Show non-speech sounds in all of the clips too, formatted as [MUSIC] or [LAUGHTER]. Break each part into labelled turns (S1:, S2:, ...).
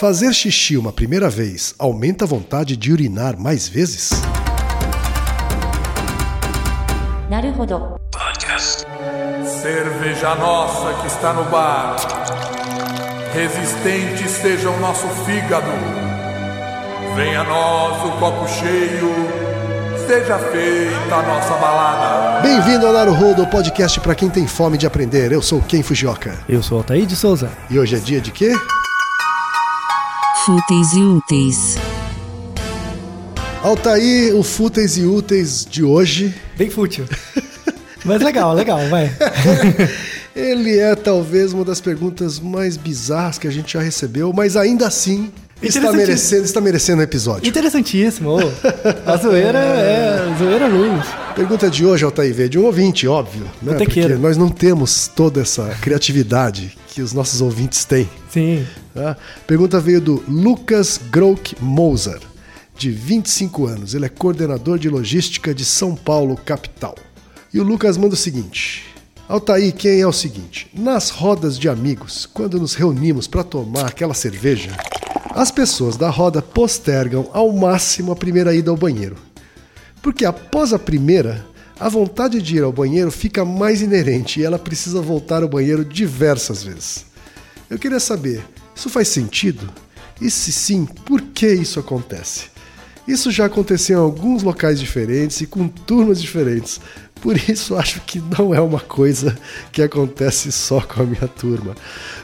S1: Fazer xixi uma primeira vez aumenta a vontade de urinar mais vezes?
S2: Naruhodo.
S3: Cerveja nossa que está no bar. Resistente seja o nosso fígado. Venha a nós o copo cheio. Seja feita a nossa balada.
S1: Bem-vindo ao Naruhodo, podcast para quem tem fome de aprender. Eu sou Ken Fujioka.
S4: Eu sou Altair de Souza.
S1: E hoje é dia de quê?
S2: Fúteis e úteis.
S1: Altair, o Fúteis e Úteis de hoje.
S4: Bem fútil. Mas legal, legal, vai. [LAUGHS]
S1: Ele é talvez uma das perguntas mais bizarras que a gente já recebeu, mas ainda assim está merecendo, está merecendo um episódio.
S4: Interessantíssimo. [LAUGHS] A zoeira é. A zoeira luz.
S1: Pergunta de hoje, Altair, de um ouvinte, óbvio. Né? Porque nós não temos toda essa criatividade que os nossos ouvintes têm.
S4: Sim.
S1: Tá? Pergunta veio do Lucas Grouk Moser, de 25 anos. Ele é coordenador de logística de São Paulo, capital. E o Lucas manda o seguinte: Altair, quem é o seguinte? Nas rodas de amigos, quando nos reunimos para tomar aquela cerveja, as pessoas da roda postergam ao máximo a primeira ida ao banheiro. Porque após a primeira, a vontade de ir ao banheiro fica mais inerente e ela precisa voltar ao banheiro diversas vezes. Eu queria saber, isso faz sentido? E se sim, por que isso acontece? Isso já aconteceu em alguns locais diferentes e com turmas diferentes. Por isso acho que não é uma coisa que acontece só com a minha turma.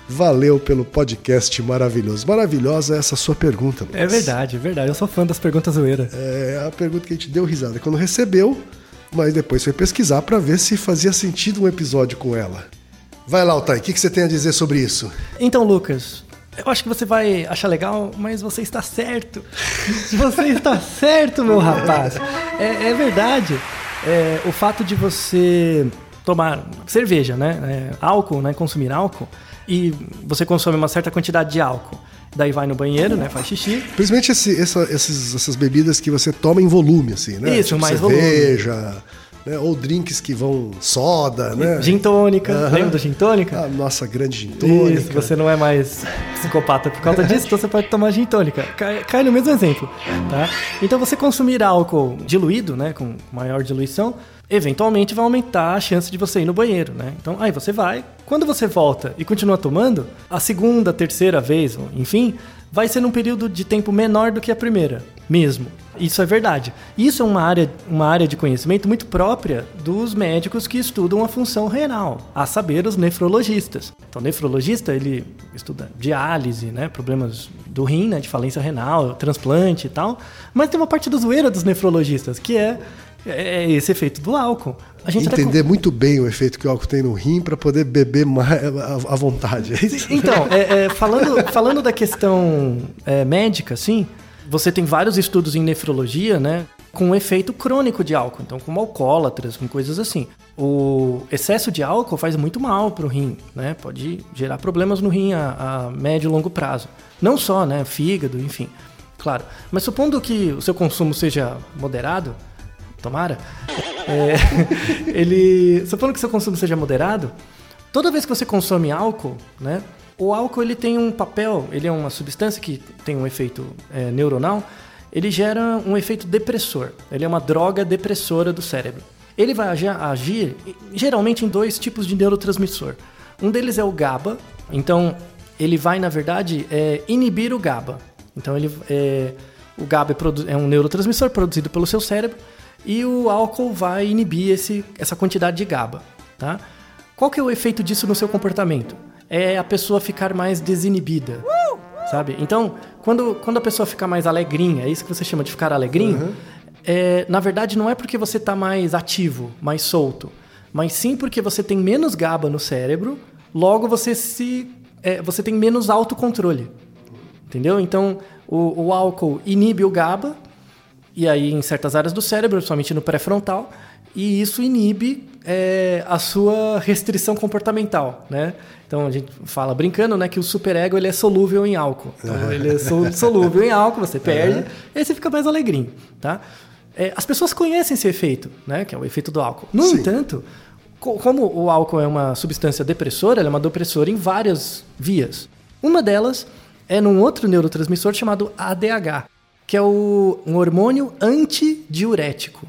S1: Valeu pelo podcast maravilhoso. Maravilhosa essa sua pergunta, Lucas.
S4: É verdade, é verdade. Eu sou fã das perguntas zoeiras.
S1: É a pergunta que a gente deu risada quando recebeu, mas depois foi pesquisar para ver se fazia sentido um episódio com ela. Vai lá, Altair, o que, que você tem a dizer sobre isso?
S4: Então, Lucas, eu acho que você vai achar legal, mas você está certo. [LAUGHS] Você está certo, meu rapaz. É, é verdade. É, o fato de você tomar cerveja, né? É, álcool, né? Consumir álcool. E você consome uma certa quantidade de álcool. Daí vai no banheiro, né? Faz xixi.
S1: Principalmente esse- essa- esses- essas bebidas que você toma em volume, assim, né?
S4: Isso, mais
S1: cerveja, né? ou drinks que vão soda, né?
S4: Gin tônica.
S1: Aham.
S4: Lembra do gin tônica?
S1: A nossa grande gin tônica.
S4: Isso, você não é mais psicopata por causa disso, então você pode tomar gin tônica. Cai, cai no mesmo exemplo, tá? Então você consumir álcool diluído, né, com maior diluição, eventualmente vai aumentar a chance de você ir no banheiro, né? Então aí você vai, quando você volta e continua tomando, a segunda, terceira vez, enfim, vai ser num período de tempo menor do que a primeira, mesmo. Isso é verdade. Isso é uma área, uma área de conhecimento muito própria dos médicos que estudam a função renal, a saber, os nefrologistas. Então, o nefrologista, ele estuda diálise, né, problemas do rim, né, de falência renal, transplante e tal. Mas tem uma parte do zoeira dos nefrologistas, que é, é esse efeito do álcool. A gente
S1: Entender muito bem o efeito que o álcool tem no rim para poder beber mais à vontade. É?
S4: Então, é, é, falando, [LAUGHS] falando da questão é, médica, assim, você tem vários estudos em nefrologia, né? Com efeito crônico de álcool, então com alcoólatras, com coisas assim. O excesso de álcool faz muito mal para o rim, né? Pode gerar problemas no rim a, a médio e longo prazo. Não só, né? Fígado, enfim. Claro. Mas supondo que o seu consumo seja moderado, tomara, é, [LAUGHS] ele. Supondo que seu consumo seja moderado, toda vez que você consome álcool, né? O álcool ele tem um papel, ele é uma substância que tem um efeito é, neuronal, ele gera um efeito depressor. Ele é uma droga depressora do cérebro. Ele vai agi- agir geralmente em dois tipos de neurotransmissor. Um deles é o GABA, então ele vai, na verdade, é, inibir o GABA. Então ele é, o GABA é, é um neurotransmissor produzido pelo seu cérebro e o álcool vai inibir esse, essa quantidade de GABA, tá? Qual que é o efeito disso no seu comportamento? É a pessoa ficar mais desinibida, sabe? Então, quando, quando a pessoa fica mais alegrinha, é isso que você chama de ficar alegrinho, é, na verdade não é porque você está mais ativo, mais solto, mas sim porque você tem menos GABA no cérebro, logo você se é, você tem menos autocontrole. Entendeu? Então, o, o álcool inibe o GABA, e aí em certas áreas do cérebro, principalmente no pré-frontal, e isso inibe é, a sua restrição comportamental, né? Então a gente fala brincando, né, que o superego ele é solúvel em álcool. Então ele é sol- solúvel em álcool, você perde, e aí você fica mais alegrinho, tá? É, as pessoas conhecem esse efeito, né, que é o efeito do álcool. No
S1: Sim.
S4: entanto, co- como o álcool é uma substância depressora, ela é uma depressora em várias vias. Uma delas é num outro neurotransmissor chamado ADH, que é o, um hormônio antidiurético.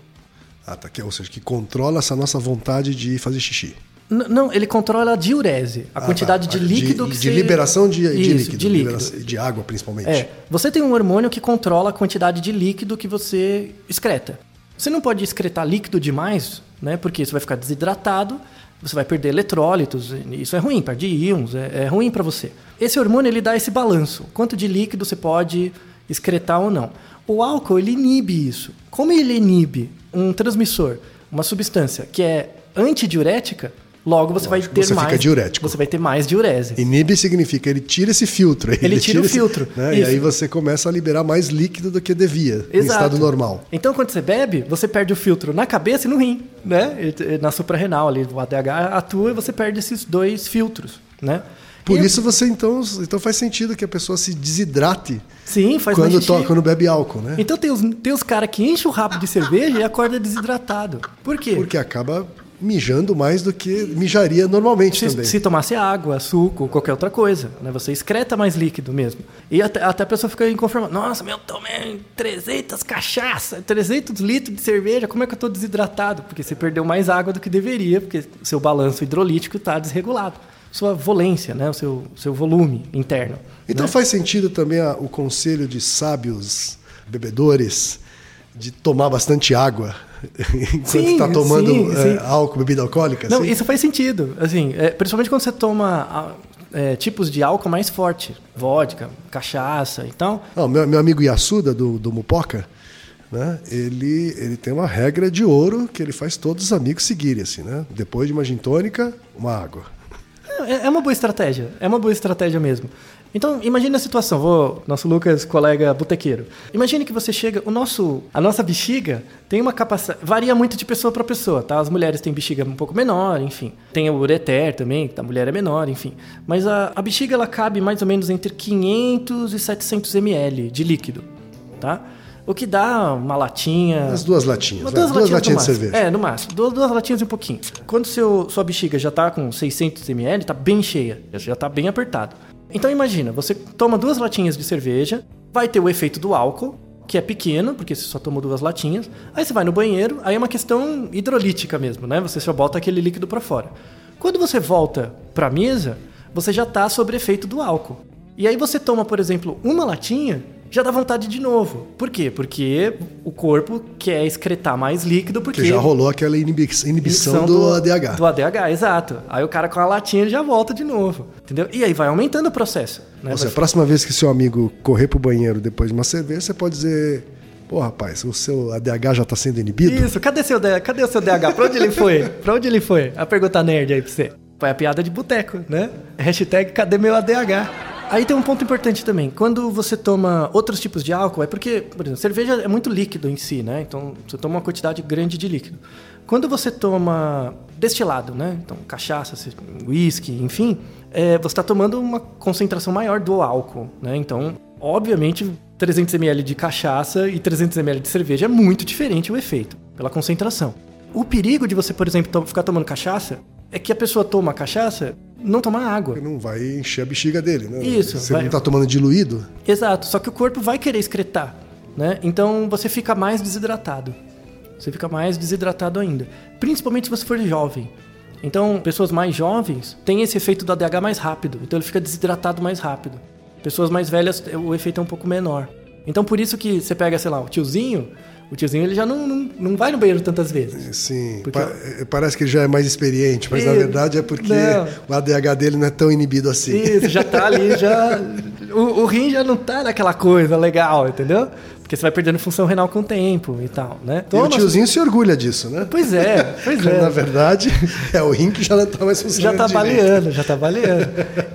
S1: Ah, tá. Que, ou seja, que controla essa nossa vontade de fazer xixi.
S4: N- não, ele controla a diurese, a
S1: Ah,
S4: quantidade
S1: tá.
S4: de líquido
S1: de,
S4: que
S1: de
S4: você...
S1: liberação de, de
S4: Isso,
S1: líquido.
S4: de líquido.
S1: de água, principalmente.
S4: É, você tem um hormônio que controla a quantidade de líquido que você excreta. Você não pode excretar líquido demais, né? Porque você vai ficar desidratado, você vai perder eletrólitos, isso é ruim, perde íons, é, é ruim para você. Esse hormônio ele dá esse balanço, quanto de líquido você pode excretar ou não. O álcool ele inibe isso. Como ele inibe um transmissor, uma substância que é antidiurética, logo você vai
S1: Lógico,
S4: ter
S1: você fica
S4: mais
S1: diurético.
S4: Você vai ter mais diurese.
S1: Inibe significa ele tira esse filtro.
S4: Ele tira o
S1: esse-
S4: filtro,
S1: né? E aí você começa a liberar mais líquido do que devia, em
S4: Exato.
S1: estado normal.
S4: Então, quando você bebe, você perde o filtro na cabeça e no rim, né? Na suprarrenal ali, o ADH atua e você perde esses dois filtros, né?
S1: Por
S4: E-
S1: isso você então, então faz sentido que a pessoa se desidrate
S4: Sim, faz
S1: quando,
S4: mais
S1: to-
S4: xixi.
S1: quando bebe álcool, né?
S4: Então tem os, tem os caras que enchem o rabo de cerveja e acorda desidratado. Por quê?
S1: Porque acaba mijando mais do que mijaria normalmente
S4: Se,
S1: também.
S4: se tomasse água, suco, qualquer outra coisa, né? Você excreta mais líquido mesmo. E até, até a pessoa fica inconformada. Nossa, meu, tomei 300 cachaça, 300 litros de cerveja, como é que eu tô desidratado? Porque você perdeu mais água do que deveria, porque seu balanço hidrolítico está desregulado. Sua volência, né? O seu, seu volume interno.
S1: Então
S4: né?
S1: faz sentido também a- o conselho de sábios bebedores de tomar bastante água [LAUGHS] enquanto está tomando
S4: sim,
S1: é,
S4: sim.
S1: álcool, bebida alcoólica.
S4: Não,
S1: assim?
S4: isso faz sentido. Assim, é, principalmente quando você toma é, tipos de álcool mais forte. Vodka, cachaça e tal.
S1: Ah, o meu, meu amigo Yasuda, do, do Mupoca, né? Ele, ele tem uma regra de ouro que ele faz todos os amigos seguirem, assim, né? Depois de uma gin tônica, uma água.
S4: É, é uma boa estratégia. É uma boa estratégia mesmo. Então, imagine a situação. Vou, nosso Lucas, colega botequeiro. Imagine que você chega. O nosso, a nossa bexiga tem uma capacidade. Varia muito de pessoa para pessoa, tá? As mulheres têm bexiga um pouco menor, enfim. Tem o ureter também, que a mulher é menor, enfim. Mas a, a bexiga ela cabe mais ou menos entre 500 e 700 ml de líquido, tá? O que dá uma latinha.
S1: As duas latinhas,
S4: duas,
S1: duas
S4: latinhas,
S1: latinhas de cerveja.
S4: É, no máximo. Duas, duas latinhas e um pouquinho. Quando seu, sua bexiga já está com 600 ml, está bem cheia, já está bem apertado. Então imagina, você toma duas latinhas de cerveja, vai ter o efeito do álcool, que é pequeno, porque você só tomou duas latinhas. Aí você vai no banheiro, aí é uma questão hidrolítica mesmo, né? Você só bota aquele líquido para fora. Quando você volta para a mesa, você já está sob efeito do álcool. E aí você toma, por exemplo, uma latinha, já dá vontade de novo. Por quê? Porque o corpo quer excretar mais líquido, porque
S1: Que já rolou aquela inibi- inibição, do, ADH.
S4: do ADH, exato. Aí o cara com a latinha já volta de novo, entendeu? E aí vai aumentando o processo. Né?
S1: Ou seja, a próxima vez que seu amigo correr pro banheiro depois de uma cerveja, você pode dizer: Pô, rapaz, o seu ADH já está sendo inibido?
S4: Isso, cadê, seu, cadê o seu DH? Pra onde ele foi? Pra onde ele foi? A pergunta nerd aí pra você. Foi a piada de boteco, né? Hashtag cadê meu ADH? Aí tem um ponto importante também. Quando você toma outros tipos de álcool, é porque, por exemplo, cerveja é muito líquido em si, né? Então você toma uma quantidade grande de líquido. Quando você toma destilado, né? Então cachaça, whisky, enfim, é, você está tomando uma concentração maior do álcool, né? Então, obviamente, 300 ml de cachaça e 300 ml de cerveja é muito diferente o efeito, pela concentração. O perigo de você, por exemplo, ficar tomando cachaça é que a pessoa toma cachaça, não toma água.
S1: Não vai encher a bexiga dele, né?
S4: Isso,
S1: Você
S4: vai-
S1: não está tomando diluído?
S4: Exato, só que o corpo vai querer excretar, né? Então você fica mais desidratado. Você fica mais desidratado ainda, principalmente se você for jovem. Então, pessoas mais jovens têm esse efeito do ADH mais rápido, então ele fica desidratado mais rápido. Pessoas mais velhas, o efeito é um pouco menor. Então, por isso que você pega, sei lá, o tiozinho, o tiozinho ele já não, não, não vai no banheiro tantas vezes.
S1: Sim.
S4: Porque-
S1: Pa- eh, Parece que ele já é mais experiente, mas na verdade é porque
S4: não.
S1: o ADH dele não é tão inibido assim.
S4: Isso, já tá ali, já. [LAUGHS] O, o rim já não tá naquela coisa legal, entendeu? Porque você vai perdendo função renal com o tempo e tal, né?
S1: E
S4: Então,
S1: o
S4: nossa-
S1: tiozinho se orgulha disso, né?
S4: Pois é, [LAUGHS] pois é.
S1: Na verdade, é o rim que já não está mais
S4: Já
S1: funcionando
S4: tá
S1: direito.
S4: baleando, já tá baleando.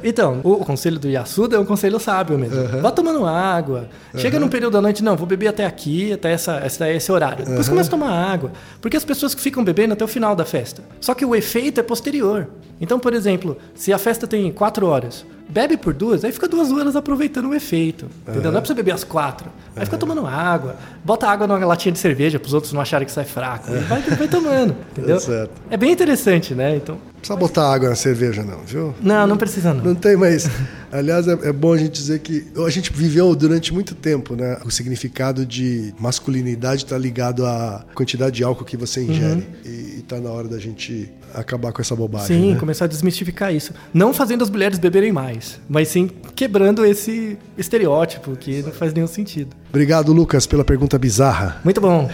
S4: Então, o conselho do Yasuda é um conselho sábio mesmo. Vá tomando água. Chega num período da noite, não, vou beber até aqui, até essa, essa- esse horário. Depois começa a tomar água. Porque as pessoas que ficam bebendo até o final da festa. Só que o efeito é posterior. Então, por exemplo, se a festa tem quatro horas, bebe por duas, aí fica duas horas aproveitando o efeito. Entendeu? Não é pra você beber às quatro. Aí fica tomando água. Bota água numa latinha de cerveja para os outros não acharem que sai fraco. E vai, vai tomando, [LAUGHS] entendeu?
S1: Certo.
S4: É bem interessante, né? Então,
S1: Não precisa botar água na cerveja, não, viu?
S4: não, não precisa não.
S1: Não tem mais. Aliás, é, é bom a gente dizer que a gente viveu durante muito tempo, né? O significado de masculinidade está ligado à quantidade de álcool que você ingere. E está na hora da gente acabar com essa bobagem.
S4: Sim,
S1: né?
S4: começar a desmistificar isso. Não fazendo as mulheres beberem mais, mas sim quebrando esse estereótipo que não faz nenhum sentido.
S1: Obrigado, Lucas, pela pergunta bizarra.
S4: Muito bom.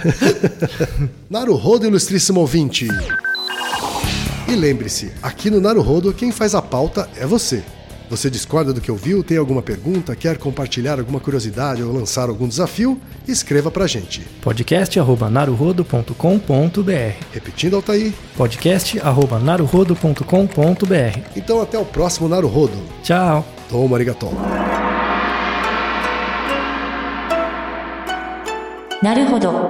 S4: [LAUGHS]
S1: Naruhodo, ilustríssimo ouvinte. E lembre-se, aqui no Naruhodo, quem faz a pauta é você. Você discorda do que ouviu, tem alguma pergunta, quer compartilhar alguma curiosidade ou lançar algum desafio? Escreva pra gente.
S4: podcast@naruhodo.com.br.
S1: Repetindo, Altair.
S4: podcast@naruhodo.com.br.
S1: Então até o próximo Naruhodo.
S4: Tchau.
S1: Toma arigatou.
S2: なるほど。